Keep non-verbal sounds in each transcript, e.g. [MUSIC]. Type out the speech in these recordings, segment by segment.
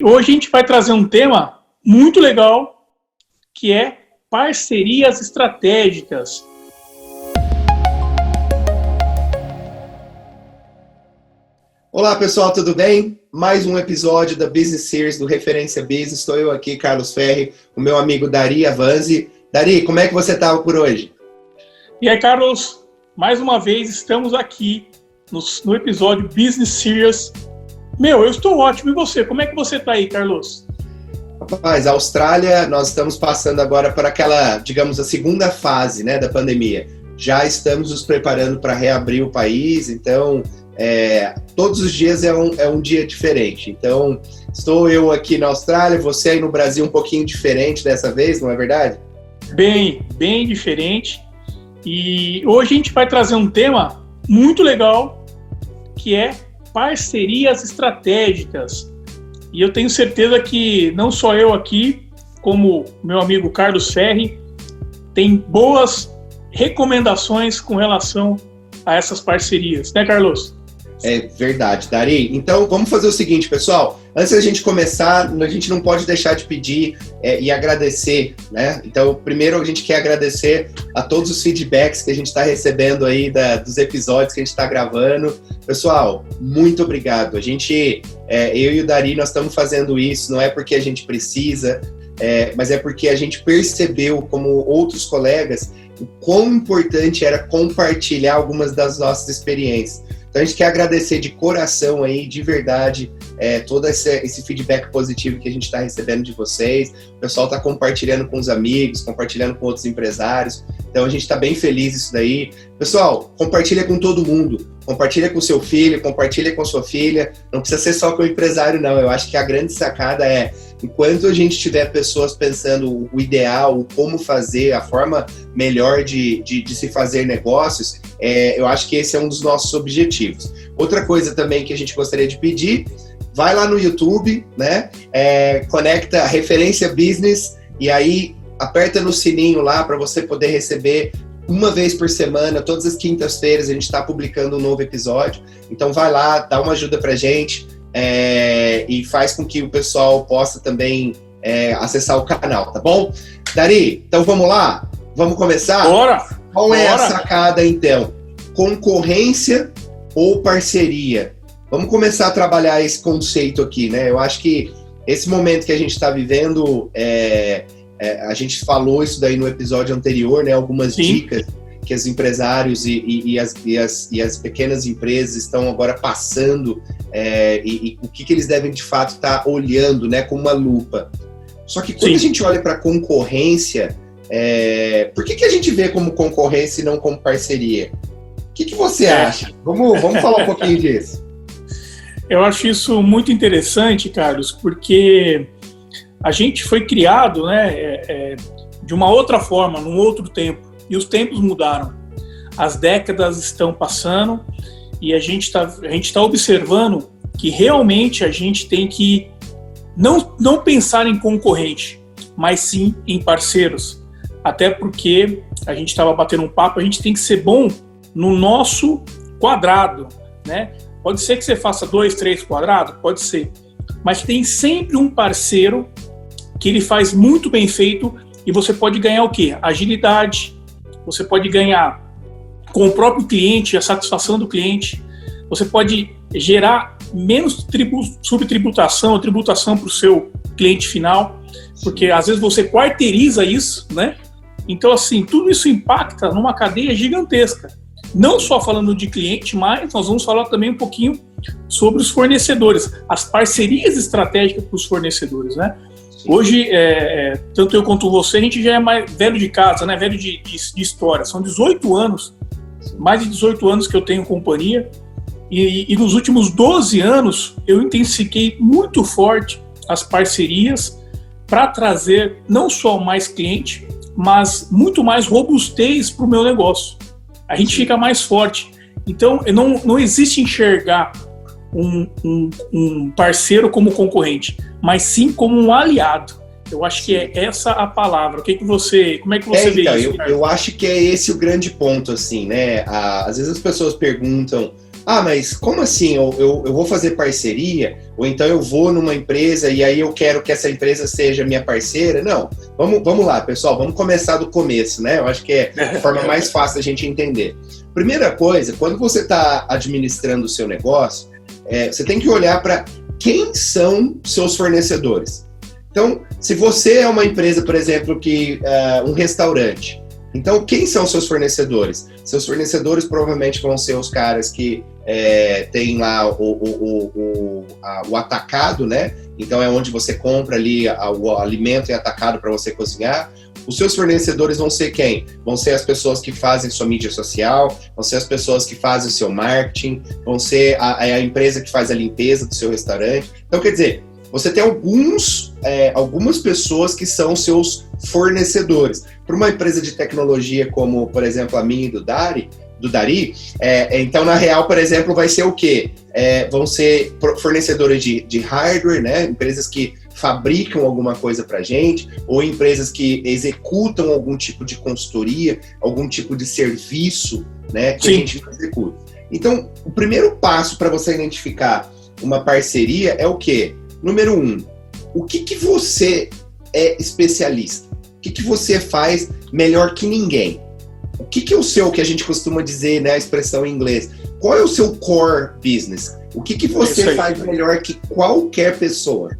Hoje a gente vai trazer um tema muito legal, que é parcerias estratégicas. Olá pessoal, tudo bem? Mais um episódio da Business Series do Referência Business. Estou eu aqui, Carlos Ferri, o meu amigo Dari Avanzi. Dari, como é que você está por hoje? E aí, Carlos, mais uma vez estamos aqui no, no episódio Business Series meu, eu estou ótimo. E você? Como é que você está aí, Carlos? Rapaz, a Austrália, nós estamos passando agora para aquela, digamos, a segunda fase né, da pandemia. Já estamos nos preparando para reabrir o país, então é, todos os dias é um, é um dia diferente. Então, estou eu aqui na Austrália, você aí no Brasil um pouquinho diferente dessa vez, não é verdade? Bem, bem diferente. E hoje a gente vai trazer um tema muito legal, que é parcerias estratégicas. E eu tenho certeza que não só eu aqui, como meu amigo Carlos Ferri, tem boas recomendações com relação a essas parcerias, né, Carlos? É verdade, Dari. Então, vamos fazer o seguinte, pessoal. Antes da gente começar, a gente não pode deixar de pedir é, e agradecer, né? Então, primeiro a gente quer agradecer a todos os feedbacks que a gente está recebendo aí da, dos episódios que a gente está gravando. Pessoal, muito obrigado. A gente, é, eu e o Dari, nós estamos fazendo isso, não é porque a gente precisa, é, mas é porque a gente percebeu, como outros colegas, o quão importante era compartilhar algumas das nossas experiências. Então a gente quer agradecer de coração aí, de verdade, é, todo esse, esse, feedback positivo que a gente está recebendo de vocês. O pessoal está compartilhando com os amigos, compartilhando com outros empresários. Então a gente está bem feliz isso daí. Pessoal, compartilha com todo mundo. Compartilha com seu filho, compartilha com sua filha. Não precisa ser só com o empresário, não. Eu acho que a grande sacada é enquanto a gente tiver pessoas pensando o ideal, o como fazer, a forma melhor de, de, de se fazer negócios, é, eu acho que esse é um dos nossos objetivos. Outra coisa também que a gente gostaria de pedir, vai lá no YouTube, né? É, conecta referência business e aí aperta no sininho lá para você poder receber uma vez por semana, todas as quintas-feiras a gente está publicando um novo episódio. Então vai lá, dá uma ajuda para gente é, e faz com que o pessoal possa também é, acessar o canal, tá bom? Dari, então vamos lá? Vamos começar? Bora! Qual Bora. é a sacada então? Concorrência ou parceria? Vamos começar a trabalhar esse conceito aqui, né? Eu acho que esse momento que a gente está vivendo, é, é, a gente falou isso daí no episódio anterior, né? Algumas Sim. dicas que os empresários e, e, e, as, e, as, e, as, pequenas empresas estão agora passando é, e, o que, que, eles devem de fato estar tá olhando né, com uma lupa. Só que quando Sim. a gente olha para concorrência, é, por que, que a gente vê como concorrência e não como parceria? O que, que você é. acha? Vamos, vamos falar um pouquinho disso. [LAUGHS] Eu acho isso muito interessante, Carlos, porque a gente foi criado né, é, é, de uma outra forma, num outro tempo. E os tempos mudaram. As décadas estão passando e a gente está tá observando que realmente a gente tem que não, não pensar em concorrente, mas sim em parceiros. Até porque a gente estava batendo um papo, a gente tem que ser bom no nosso quadrado, né? Pode ser que você faça dois, três quadrados, pode ser, mas tem sempre um parceiro que ele faz muito bem feito e você pode ganhar o quê? Agilidade, você pode ganhar com o próprio cliente, a satisfação do cliente, você pode gerar menos subtributação ou tributação para o seu cliente final, porque às vezes você quarteiriza isso, né? Então, assim, tudo isso impacta numa cadeia gigantesca. Não só falando de cliente, mas nós vamos falar também um pouquinho sobre os fornecedores, as parcerias estratégicas para os fornecedores, né? Hoje, é, é, tanto eu quanto você, a gente já é mais velho de casa, né? Velho de, de, de história. São 18 anos, mais de 18 anos que eu tenho companhia. E, e, nos últimos 12 anos, eu intensifiquei muito forte as parcerias para trazer não só mais cliente, mas muito mais robustez para o meu negócio. A gente fica mais forte. Então, não, não existe enxergar um, um, um parceiro como concorrente, mas sim como um aliado. Eu acho que é essa a palavra. O que, que você, como é que você é, vê então, isso? Eu, eu, acho que é esse o grande ponto, assim, né? às vezes as pessoas perguntam, ah, mas como assim? Eu, eu, eu, vou fazer parceria? Ou então eu vou numa empresa e aí eu quero que essa empresa seja minha parceira? Não. Vamos, vamos lá, pessoal, vamos começar do começo, né? Eu acho que é [LAUGHS] a forma mais fácil da gente entender. Primeira coisa, quando você está administrando o seu negócio, é, você tem que olhar para quem são seus fornecedores. Então, se você é uma empresa, por exemplo, que uh, um restaurante, então quem são seus fornecedores? Seus fornecedores provavelmente vão ser os caras que é, tem lá o, o, o, a, o, atacado, né? Então é onde você compra ali a, o alimento e atacado para você cozinhar. Os seus fornecedores vão ser quem? Vão ser as pessoas que fazem sua mídia social, vão ser as pessoas que fazem o seu marketing, vão ser a, a empresa que faz a limpeza do seu restaurante. Então, quer dizer, você tem alguns, é, algumas pessoas que são seus fornecedores. Para uma empresa de tecnologia como, por exemplo, a minha e do Dari, do Dari, é, então na real, por exemplo, vai ser o quê? É, vão ser fornecedores de, de hardware, né? Empresas que fabricam alguma coisa para gente, ou empresas que executam algum tipo de consultoria, algum tipo de serviço, né? Que Sim. a gente executa. Então, o primeiro passo para você identificar uma parceria é o quê? Número um, o que, que você é especialista? O que, que você faz melhor que ninguém? O que, que é o seu, que a gente costuma dizer, né, a expressão em inglês? Qual é o seu core business? O que, que você faz melhor que qualquer pessoa?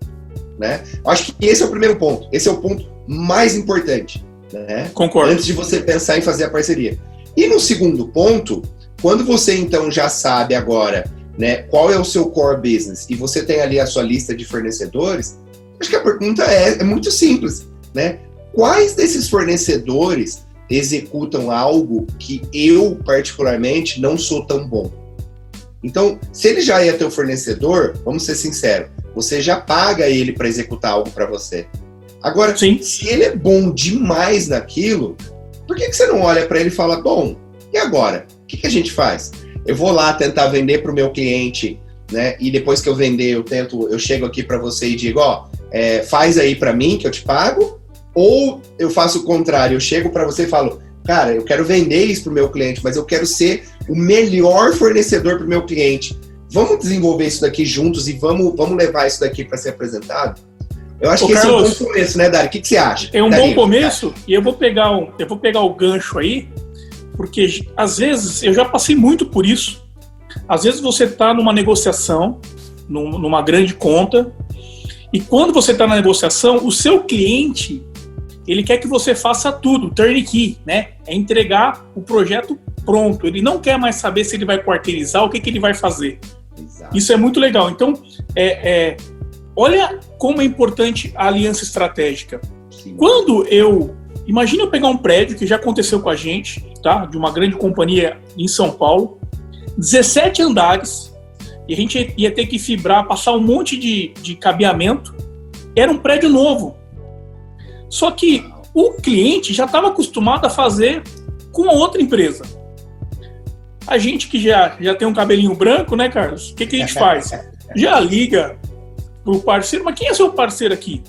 Né? Acho que esse é o primeiro ponto. Esse é o ponto mais importante. Né? Concordo. Antes de você pensar em fazer a parceria. E no segundo ponto, quando você então já sabe agora né, qual é o seu core business e você tem ali a sua lista de fornecedores, acho que a pergunta é, é muito simples, né? Quais desses fornecedores executam algo que eu, particularmente, não sou tão bom? Então, se ele já é teu fornecedor, vamos ser sinceros, você já paga ele para executar algo para você. Agora, Sim. se ele é bom demais naquilo, por que, que você não olha para ele e fala, bom, e agora? O que, que a gente faz? eu vou lá tentar vender para o meu cliente, né? E depois que eu vender, eu tento, eu chego aqui para você e digo, ó, é, faz aí para mim que eu te pago, ou eu faço o contrário, eu chego para você e falo, cara, eu quero vender isso para o meu cliente, mas eu quero ser o melhor fornecedor para o meu cliente. Vamos desenvolver isso daqui juntos e vamos, vamos levar isso daqui para ser apresentado? Eu acho Ô, que Carlos, esse é um bom começo, né, Dari? O que, que você acha? É um bom começo e eu vou pegar um, eu vou pegar o gancho aí porque às vezes eu já passei muito por isso. Às vezes você está numa negociação, numa grande conta, e quando você está na negociação, o seu cliente ele quer que você faça tudo, turnkey, né? É entregar o projeto pronto. Ele não quer mais saber se ele vai quarteirizar, o que, que ele vai fazer. Exato. Isso é muito legal. Então, é, é, olha como é importante a aliança estratégica. Sim. Quando eu Imagina eu pegar um prédio que já aconteceu com a gente, tá? De uma grande companhia em São Paulo, 17 andares, e a gente ia ter que fibrar, passar um monte de, de cabeamento. Era um prédio novo. Só que o cliente já estava acostumado a fazer com outra empresa. A gente que já, já tem um cabelinho branco, né, Carlos? O que, que a gente faz? [LAUGHS] Já liga pro parceiro, mas quem é seu parceiro aqui?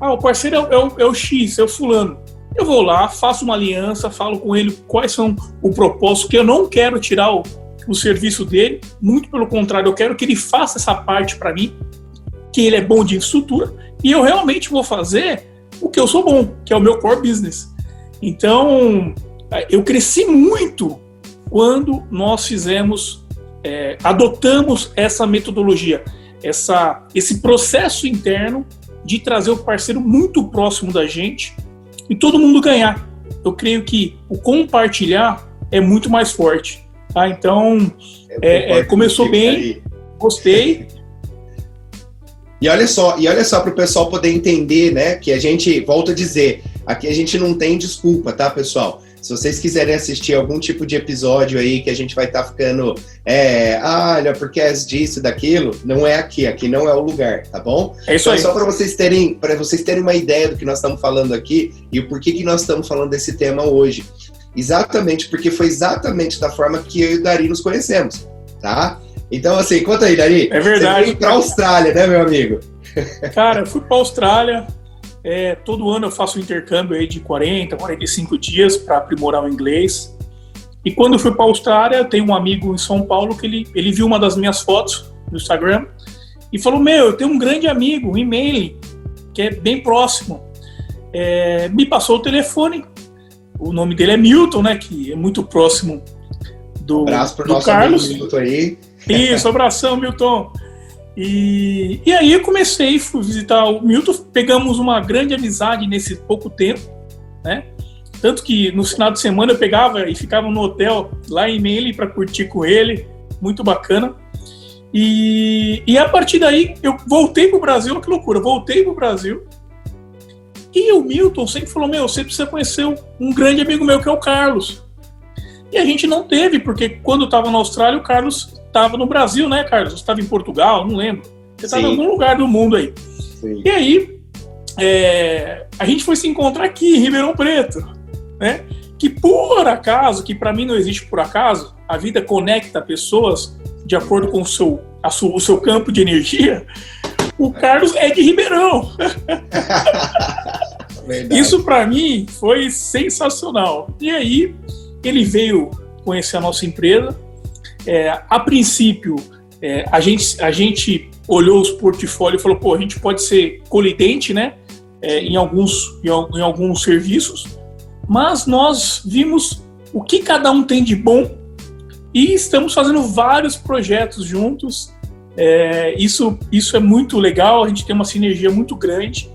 Ah, o parceiro é o, é o, é o X, é o fulano. Eu vou lá, faço uma aliança, falo com ele quais são o propósito, que eu não quero tirar o, o serviço dele, muito pelo contrário, eu quero que ele faça essa parte para mim, que ele é bom de estrutura, e eu realmente vou fazer o que eu sou bom, que é o meu core business. Então, eu cresci muito quando nós fizemos, é, adotamos essa metodologia, essa, esse processo interno de trazer o parceiro muito próximo da gente e todo mundo ganhar. Eu creio que o compartilhar é muito mais forte. Tá? Então, é, é, começou bem, gostei. [LAUGHS] E olha só, e olha só para o pessoal poder entender, né? Que a gente volta a dizer, aqui a gente não tem desculpa, tá, pessoal? Se vocês quiserem assistir algum tipo de episódio aí que a gente vai estar tá ficando, é, ah, olha, porque é disso, daquilo, não é aqui, aqui não é o lugar, tá bom? É isso então, aí. Só para vocês terem, para vocês terem uma ideia do que nós estamos falando aqui e o porquê que nós estamos falando desse tema hoje. Exatamente, porque foi exatamente da forma que eu e o Dari nos conhecemos, tá? Então, assim, conta aí, Dari. É verdade. Você veio para a Austrália, né, meu amigo? Cara, eu fui para a Austrália, é, todo ano eu faço um intercâmbio aí de 40, 45 dias para aprimorar o inglês. E quando eu fui para Austrália, eu tenho um amigo em São Paulo que ele, ele viu uma das minhas fotos no Instagram e falou: Meu, eu tenho um grande amigo, um e-mail, que é bem próximo. É, me passou o telefone. O nome dele é Milton, né? Que é muito próximo do, um abraço pro do nosso Carlos. Amigo Milton aí. Isso, abração, Milton. E, e aí eu comecei, fui visitar o Milton, pegamos uma grande amizade nesse pouco tempo, né? Tanto que no final de semana eu pegava e ficava no hotel lá em Meli para curtir com ele, muito bacana. E, e a partir daí eu voltei para o Brasil, que loucura, voltei para o Brasil. E o Milton sempre falou: Meu, você precisa conhecer um grande amigo meu que é o Carlos. E a gente não teve, porque quando estava na Austrália, o Carlos estava no Brasil, né, Carlos? Você estava em Portugal, não lembro. Você estava em algum lugar do mundo aí. Sim. E aí, é, a gente foi se encontrar aqui em Ribeirão Preto, né? Que por acaso, que para mim não existe por acaso, a vida conecta pessoas de acordo com o seu, o seu campo de energia. O Carlos é de Ribeirão. [LAUGHS] Isso para mim foi sensacional. E aí ele veio conhecer a nossa empresa. É, a princípio, é, a, gente, a gente olhou os portfólios e falou: pô, a gente pode ser colidente né, é, em, alguns, em, em alguns serviços, mas nós vimos o que cada um tem de bom e estamos fazendo vários projetos juntos. É, isso, isso é muito legal, a gente tem uma sinergia muito grande.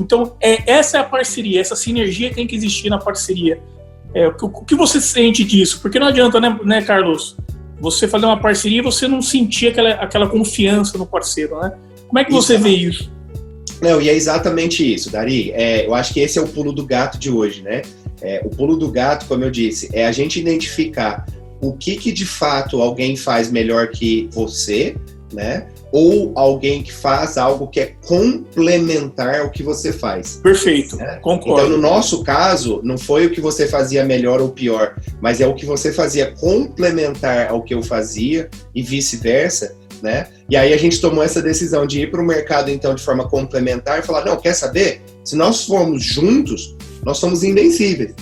Então, é, essa é a parceria, essa sinergia tem que existir na parceria. É, o, o, que você sente disso? Porque não adianta, né, né, Carlos? Você fazer uma parceria e você não sentir aquela, aquela confiança no parceiro, né? Como é que você vê isso? Não, e é exatamente isso, Dari. É, eu acho que esse é o pulo do gato de hoje, né? É, o pulo do gato, como eu disse, é a gente identificar o que, que de fato alguém faz melhor que você, né? Ou alguém que faz algo que é complementar ao que você faz. Perfeito, né? concordo. Então, no nosso caso, não foi o que você fazia melhor ou pior, mas é o que você fazia complementar ao que eu fazia e vice-versa, né? E aí a gente tomou essa decisão de ir para o mercado, então, de forma complementar e falar, não, quer saber? Se nós formos juntos, nós somos invencíveis.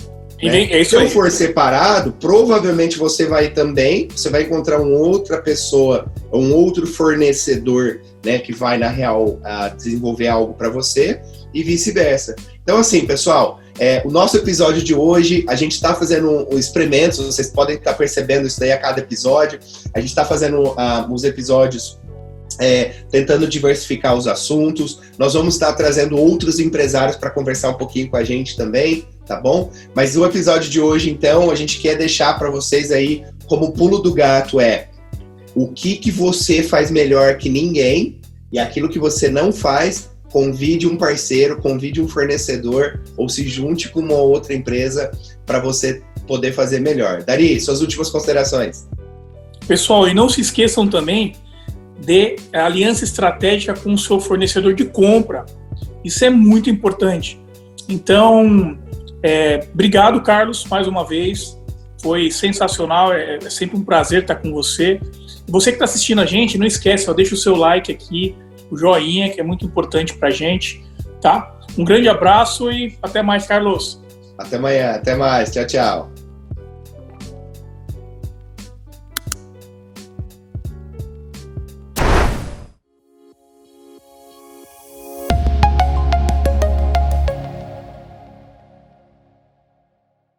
Né? É Se eu for separado, provavelmente você vai também, você vai encontrar uma outra pessoa, um outro fornecedor, né, que vai na real uh, desenvolver algo para você e vice-versa. Então, assim, pessoal, é, o nosso episódio de hoje, a gente está fazendo um, um experimentos, vocês podem estar tá percebendo isso daí a cada episódio. A gente está fazendo uh, uns episódios é, tentando diversificar os assuntos. Nós vamos estar trazendo outros empresários para conversar um pouquinho com a gente também, tá bom? Mas o episódio de hoje, então, a gente quer deixar para vocês aí como pulo do gato é o que que você faz melhor que ninguém e aquilo que você não faz, convide um parceiro, convide um fornecedor ou se junte com uma outra empresa para você poder fazer melhor. Dari, suas últimas considerações. Pessoal, e não se esqueçam também de aliança estratégica com o seu fornecedor de compra. Isso é muito importante. Então, é, obrigado, Carlos, mais uma vez. Foi sensacional, é, é sempre um prazer estar com você. Você que está assistindo a gente, não esquece, ó, deixa o seu like aqui, o joinha, que é muito importante para a gente, tá? Um grande abraço e até mais, Carlos. Até amanhã, até mais. Tchau, tchau.